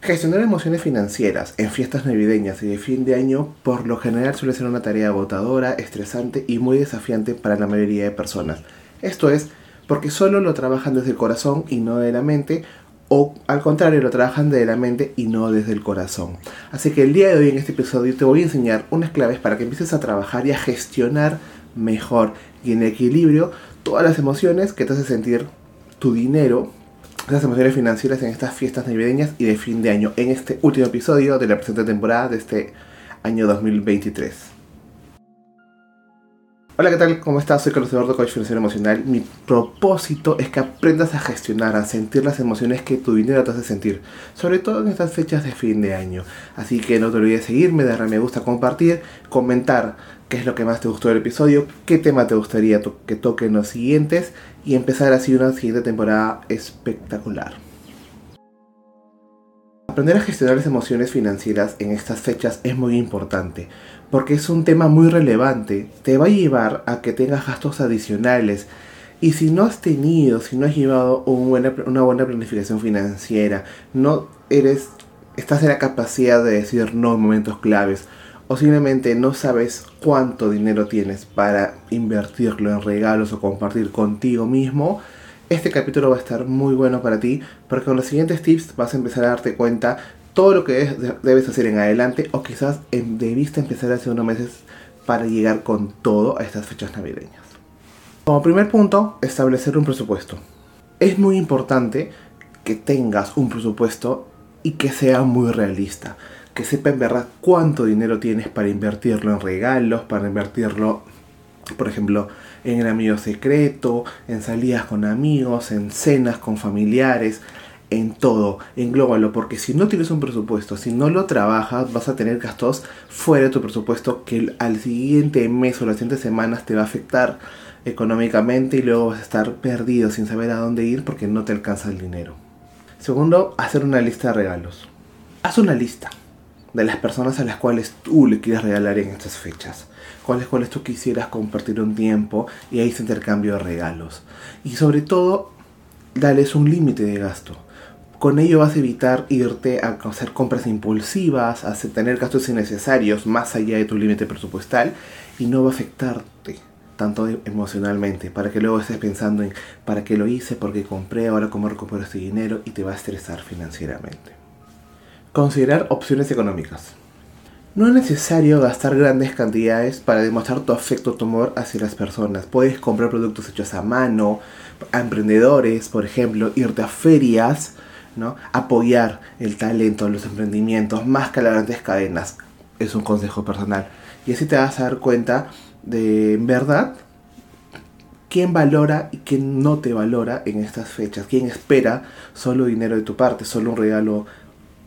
Gestionar emociones financieras en fiestas navideñas y de fin de año por lo general suele ser una tarea agotadora, estresante y muy desafiante para la mayoría de personas. Esto es porque solo lo trabajan desde el corazón y no de la mente o al contrario lo trabajan desde la mente y no desde el corazón. Así que el día de hoy en este episodio te voy a enseñar unas claves para que empieces a trabajar y a gestionar mejor y en equilibrio todas las emociones que te hacen sentir tu dinero, las emociones financieras en estas fiestas navideñas y de fin de año, en este último episodio de la presente temporada de este año 2023. Hola, ¿qué tal? ¿Cómo estás? Soy Carlos Eduardo, coach financiero emocional. Mi propósito es que aprendas a gestionar, a sentir las emociones que tu dinero te hace sentir, sobre todo en estas fechas de fin de año. Así que no te olvides seguirme, darle me gusta, compartir, comentar qué es lo que más te gustó del episodio, qué tema te gustaría que toque en los siguientes y empezar así una siguiente temporada espectacular. Aprender a gestionar las emociones financieras en estas fechas es muy importante porque es un tema muy relevante. Te va a llevar a que tengas gastos adicionales. Y si no has tenido, si no has llevado una buena planificación financiera, no eres, estás en la capacidad de decir no en momentos claves, o simplemente no sabes cuánto dinero tienes para invertirlo en regalos o compartir contigo mismo, este capítulo va a estar muy bueno para ti, porque con los siguientes tips vas a empezar a darte cuenta todo lo que debes hacer en adelante o quizás debiste empezar hace unos meses para llegar con todo a estas fechas navideñas. Como primer punto, establecer un presupuesto. Es muy importante que tengas un presupuesto y que sea muy realista. Que sepa en verdad cuánto dinero tienes para invertirlo en regalos, para invertirlo, por ejemplo, en el amigo secreto, en salidas con amigos, en cenas con familiares en todo, englóbalo, porque si no tienes un presupuesto, si no lo trabajas, vas a tener gastos fuera de tu presupuesto que al siguiente mes o las siguientes semanas te va a afectar económicamente y luego vas a estar perdido sin saber a dónde ir porque no te alcanza el dinero. Segundo, hacer una lista de regalos. Haz una lista de las personas a las cuales tú le quieres regalar en estas fechas, con las cuales tú quisieras compartir un tiempo y ahí se intercambio de regalos. Y sobre todo, dales un límite de gasto. Con ello vas a evitar irte a hacer compras impulsivas, a tener gastos innecesarios más allá de tu límite presupuestal y no va a afectarte tanto emocionalmente. Para que luego estés pensando en para qué lo hice, por qué compré, ahora cómo recupero este dinero y te va a estresar financieramente. Considerar opciones económicas. No es necesario gastar grandes cantidades para demostrar tu afecto, tu amor hacia las personas. Puedes comprar productos hechos a mano, a emprendedores, por ejemplo, irte a ferias Apoyar el talento, los emprendimientos, más que las grandes cadenas, es un consejo personal. Y así te vas a dar cuenta de, en verdad, quién valora y quién no te valora en estas fechas. Quién espera solo dinero de tu parte, solo un regalo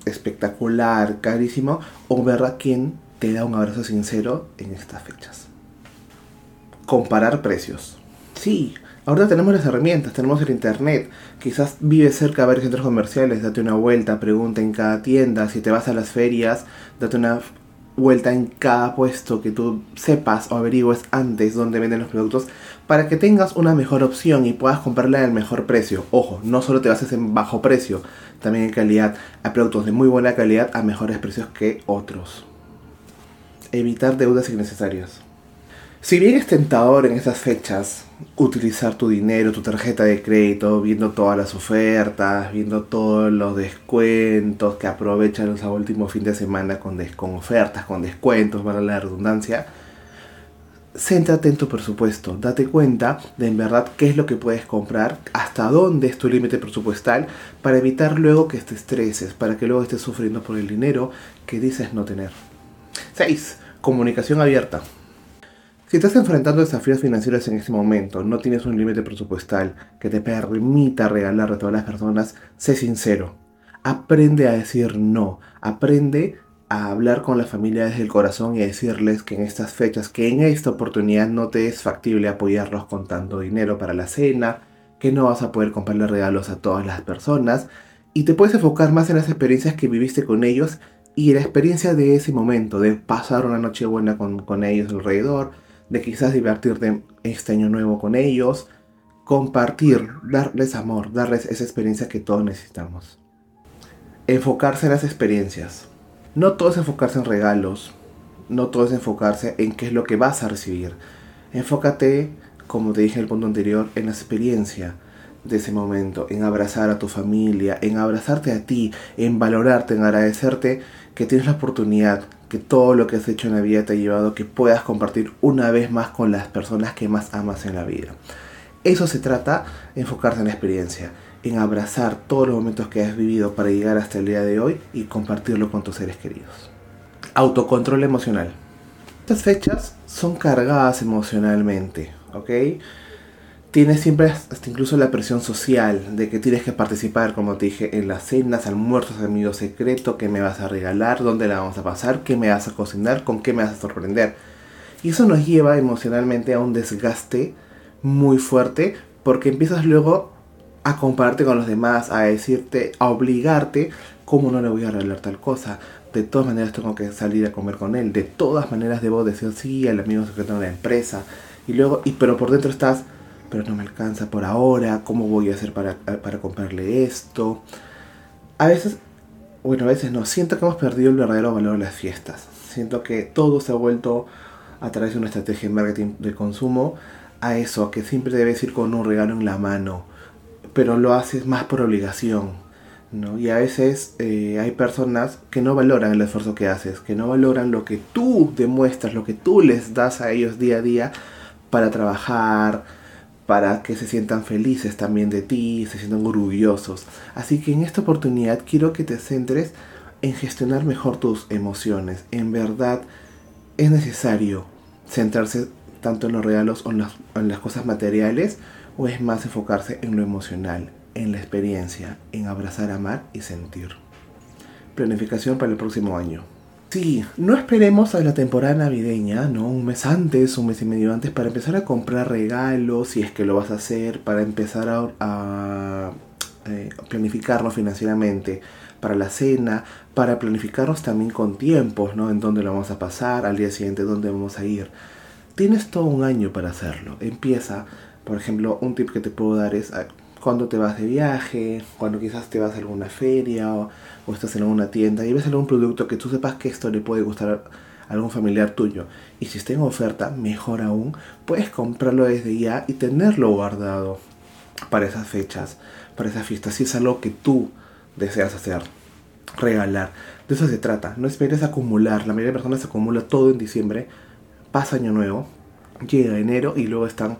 espectacular, carísimo, o verdad quién te da un abrazo sincero en estas fechas. Comparar precios. Sí, Ahora tenemos las herramientas, tenemos el internet. Quizás vives cerca de varios centros comerciales, date una vuelta, pregunta en cada tienda. Si te vas a las ferias, date una vuelta en cada puesto que tú sepas o averigües antes dónde venden los productos para que tengas una mejor opción y puedas comprarla al mejor precio. Ojo, no solo te bases en bajo precio, también en calidad. Hay productos de muy buena calidad a mejores precios que otros. Evitar deudas innecesarias. Si bien es tentador en estas fechas utilizar tu dinero, tu tarjeta de crédito, viendo todas las ofertas, viendo todos los descuentos que aprovechan los últimos fin de semana con, con ofertas, con descuentos, para la redundancia, céntrate en tu presupuesto, date cuenta de en verdad qué es lo que puedes comprar, hasta dónde es tu límite presupuestal, para evitar luego que te estreses, para que luego estés sufriendo por el dinero que dices no tener. 6. Comunicación abierta. Si estás enfrentando desafíos financieros en este momento, no tienes un límite presupuestal que te permita regalar a todas las personas, sé sincero. Aprende a decir no. Aprende a hablar con la familia desde el corazón y decirles que en estas fechas, que en esta oportunidad no te es factible apoyarlos con tanto dinero para la cena, que no vas a poder comprarle regalos a todas las personas y te puedes enfocar más en las experiencias que viviste con ellos y la experiencia de ese momento, de pasar una noche buena con, con ellos alrededor, de quizás divertirte este año nuevo con ellos, compartir, darles amor, darles esa experiencia que todos necesitamos. enfocarse en las experiencias. No todo es enfocarse en regalos, no todo es enfocarse en qué es lo que vas a recibir. Enfócate, como te dije en el punto anterior, en la experiencia de ese momento, en abrazar a tu familia, en abrazarte a ti, en valorarte, en agradecerte que tienes la oportunidad, que todo lo que has hecho en la vida te ha llevado que puedas compartir una vez más con las personas que más amas en la vida. Eso se trata, enfocarse en la experiencia, en abrazar todos los momentos que has vivido para llegar hasta el día de hoy y compartirlo con tus seres queridos. Autocontrol emocional. Estas fechas son cargadas emocionalmente, ¿ok? Tienes siempre hasta incluso la presión social de que tienes que participar, como te dije, en las cenas, almuerzos, amigo secreto, qué me vas a regalar, dónde la vamos a pasar, qué me vas a cocinar, con qué me vas a sorprender. Y eso nos lleva emocionalmente a un desgaste muy fuerte porque empiezas luego a compararte con los demás, a decirte, a obligarte, cómo no le voy a regalar tal cosa, de todas maneras tengo que salir a comer con él, de todas maneras debo decir sí al amigo secreto de la empresa, y luego, y, pero por dentro estás, pero no me alcanza por ahora, ¿cómo voy a hacer para, para comprarle esto? A veces, bueno, a veces no, siento que hemos perdido el verdadero valor de las fiestas, siento que todo se ha vuelto a través de una estrategia de marketing de consumo a eso, que siempre debes ir con un regalo en la mano, pero lo haces más por obligación ¿no? Y a veces eh, hay personas que no valoran el esfuerzo que haces, que no valoran lo que tú demuestras, lo que tú les das a ellos día a día para trabajar, para que se sientan felices también de ti, se sientan orgullosos. Así que en esta oportunidad quiero que te centres en gestionar mejor tus emociones. En verdad es necesario centrarse tanto en los regalos o en las cosas materiales o es más enfocarse en lo emocional, en la experiencia, en abrazar, amar y sentir. Planificación para el próximo año. Sí, no esperemos a la temporada navideña, ¿no? Un mes antes, un mes y medio antes, para empezar a comprar regalos, si es que lo vas a hacer, para empezar a, a eh, planificarnos financieramente para la cena, para planificarnos también con tiempos, ¿no? En dónde lo vamos a pasar, al día siguiente dónde vamos a ir. Tienes todo un año para hacerlo. Empieza, por ejemplo, un tip que te puedo dar es cuando te vas de viaje, cuando quizás te vas a alguna feria o, estás en alguna tienda y ves algún producto que tú sepas que esto le puede gustar a algún familiar tuyo. Y si está en oferta, mejor aún, puedes comprarlo desde ya y tenerlo guardado para esas fechas, para esas fiestas. Si es algo que tú deseas hacer, regalar. De eso se trata. No esperes acumular. La mayoría de personas acumula todo en diciembre. Pasa año nuevo. Llega enero y luego están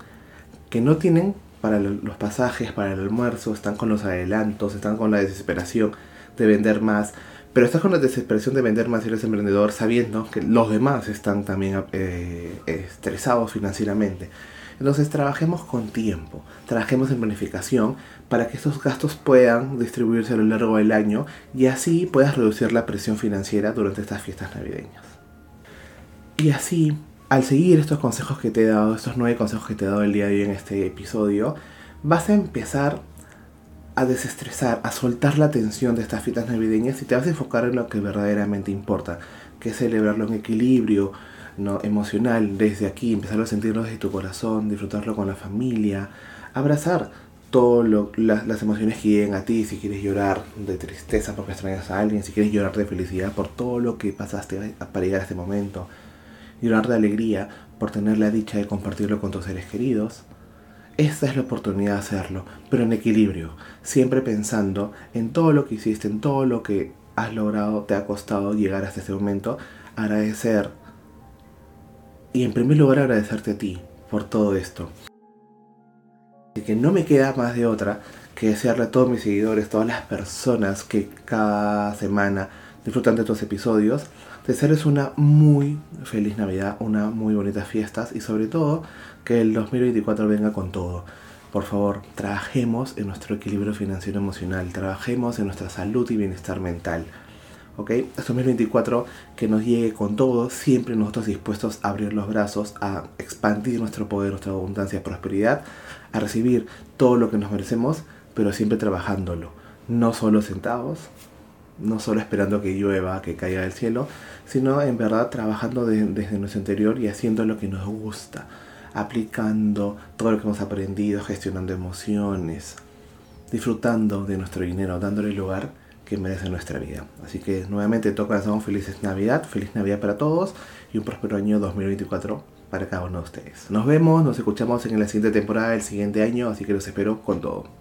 que no tienen para los pasajes, para el almuerzo, están con los adelantos, están con la desesperación de vender más. Pero estás con la desesperación de vender más si eres emprendedor sabiendo que los demás están también eh, estresados financieramente. Entonces trabajemos con tiempo, trabajemos en planificación para que estos gastos puedan distribuirse a lo largo del año y así puedas reducir la presión financiera durante estas fiestas navideñas. Y así al seguir estos consejos que te he dado, estos nueve consejos que te he dado el día de hoy en este episodio, vas a empezar a desestresar, a soltar la tensión de estas fiestas navideñas y te vas a enfocar en lo que verdaderamente importa, que es celebrarlo en equilibrio ¿no? emocional desde aquí, empezar a sentirlo desde tu corazón, disfrutarlo con la familia, abrazar todas las emociones que lleguen a ti, si quieres llorar de tristeza porque extrañas a alguien, si quieres llorar de felicidad por todo lo que pasaste para llegar a este momento, llorar de alegría por tener la dicha de compartirlo con tus seres queridos. Esta es la oportunidad de hacerlo, pero en equilibrio, siempre pensando en todo lo que hiciste, en todo lo que has logrado, te ha costado llegar hasta este momento, agradecer y en primer lugar agradecerte a ti por todo esto. Y que no me queda más de otra que desearle a todos mis seguidores, todas las personas que cada semana disfrutan de estos episodios, desearles una muy feliz Navidad, una muy bonitas fiestas y sobre todo que el 2024 venga con todo. Por favor, trabajemos en nuestro equilibrio financiero emocional, trabajemos en nuestra salud y bienestar mental. ¿Ok? Este 2024 que nos llegue con todo, siempre nosotros dispuestos a abrir los brazos, a expandir nuestro poder, nuestra abundancia prosperidad, a recibir todo lo que nos merecemos, pero siempre trabajándolo. No solo sentados, no solo esperando que llueva, que caiga del cielo, sino en verdad trabajando desde nuestro interior y haciendo lo que nos gusta, aplicando todo lo que hemos aprendido, gestionando emociones, disfrutando de nuestro dinero, dándole el lugar que merece nuestra vida. Así que nuevamente toca lanzamos felices Navidad, feliz Navidad para todos y un próspero año 2024 para cada uno de ustedes. Nos vemos, nos escuchamos en la siguiente temporada del siguiente año, así que los espero con todo.